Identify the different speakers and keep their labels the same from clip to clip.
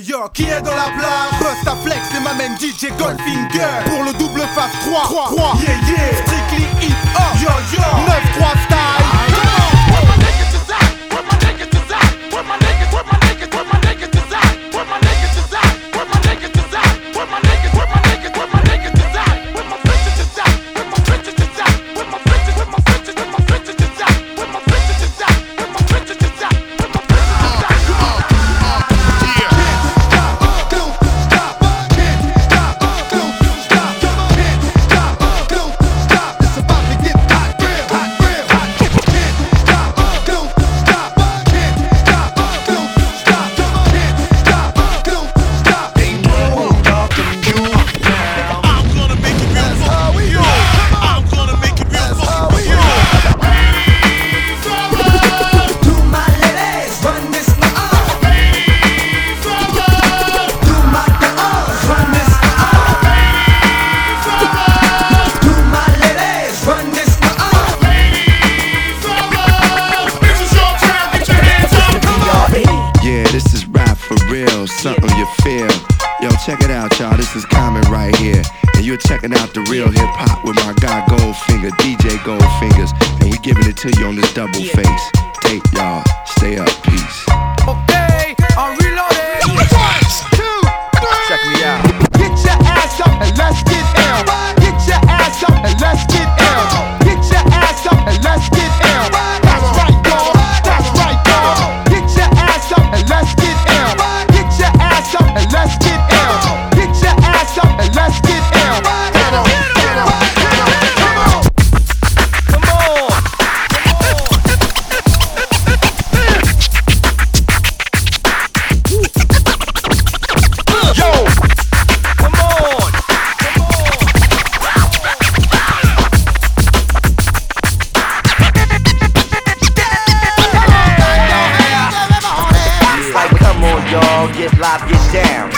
Speaker 1: Yo, qui est dans la place? Bust ta flex et m'amène DJ Goldfinger. Pour le double face 3 3 3 Yeah yeah. Strictly hip hop. Yo yo. 9-3 style
Speaker 2: something you feel. Yo, check it out, y'all. This is Common right here. And you're checking out the real hip hop with my guy Goldfinger, DJ Goldfingers. And we giving it to you on this double face. Tape, y'all. Stay up. Peace.
Speaker 1: Okay, I'm reloading
Speaker 3: y'all, get live, get down.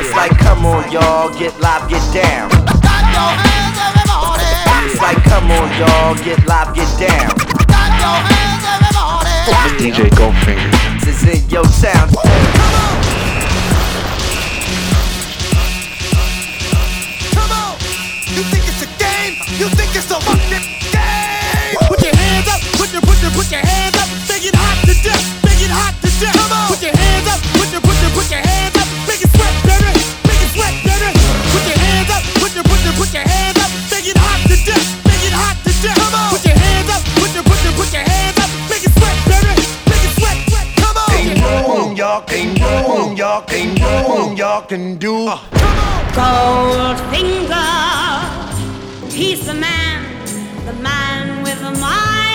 Speaker 3: It's like, come on, y'all, get live, get down. It's like, come on, y'all, get live, get down.
Speaker 2: DJ Goldfinger.
Speaker 3: This is in your town.
Speaker 1: Come on! You think it's a game? You think it's a fucking
Speaker 3: y'all can do, y'all can do. Uh. Goldfinger, he's
Speaker 4: the man, the man with the mind.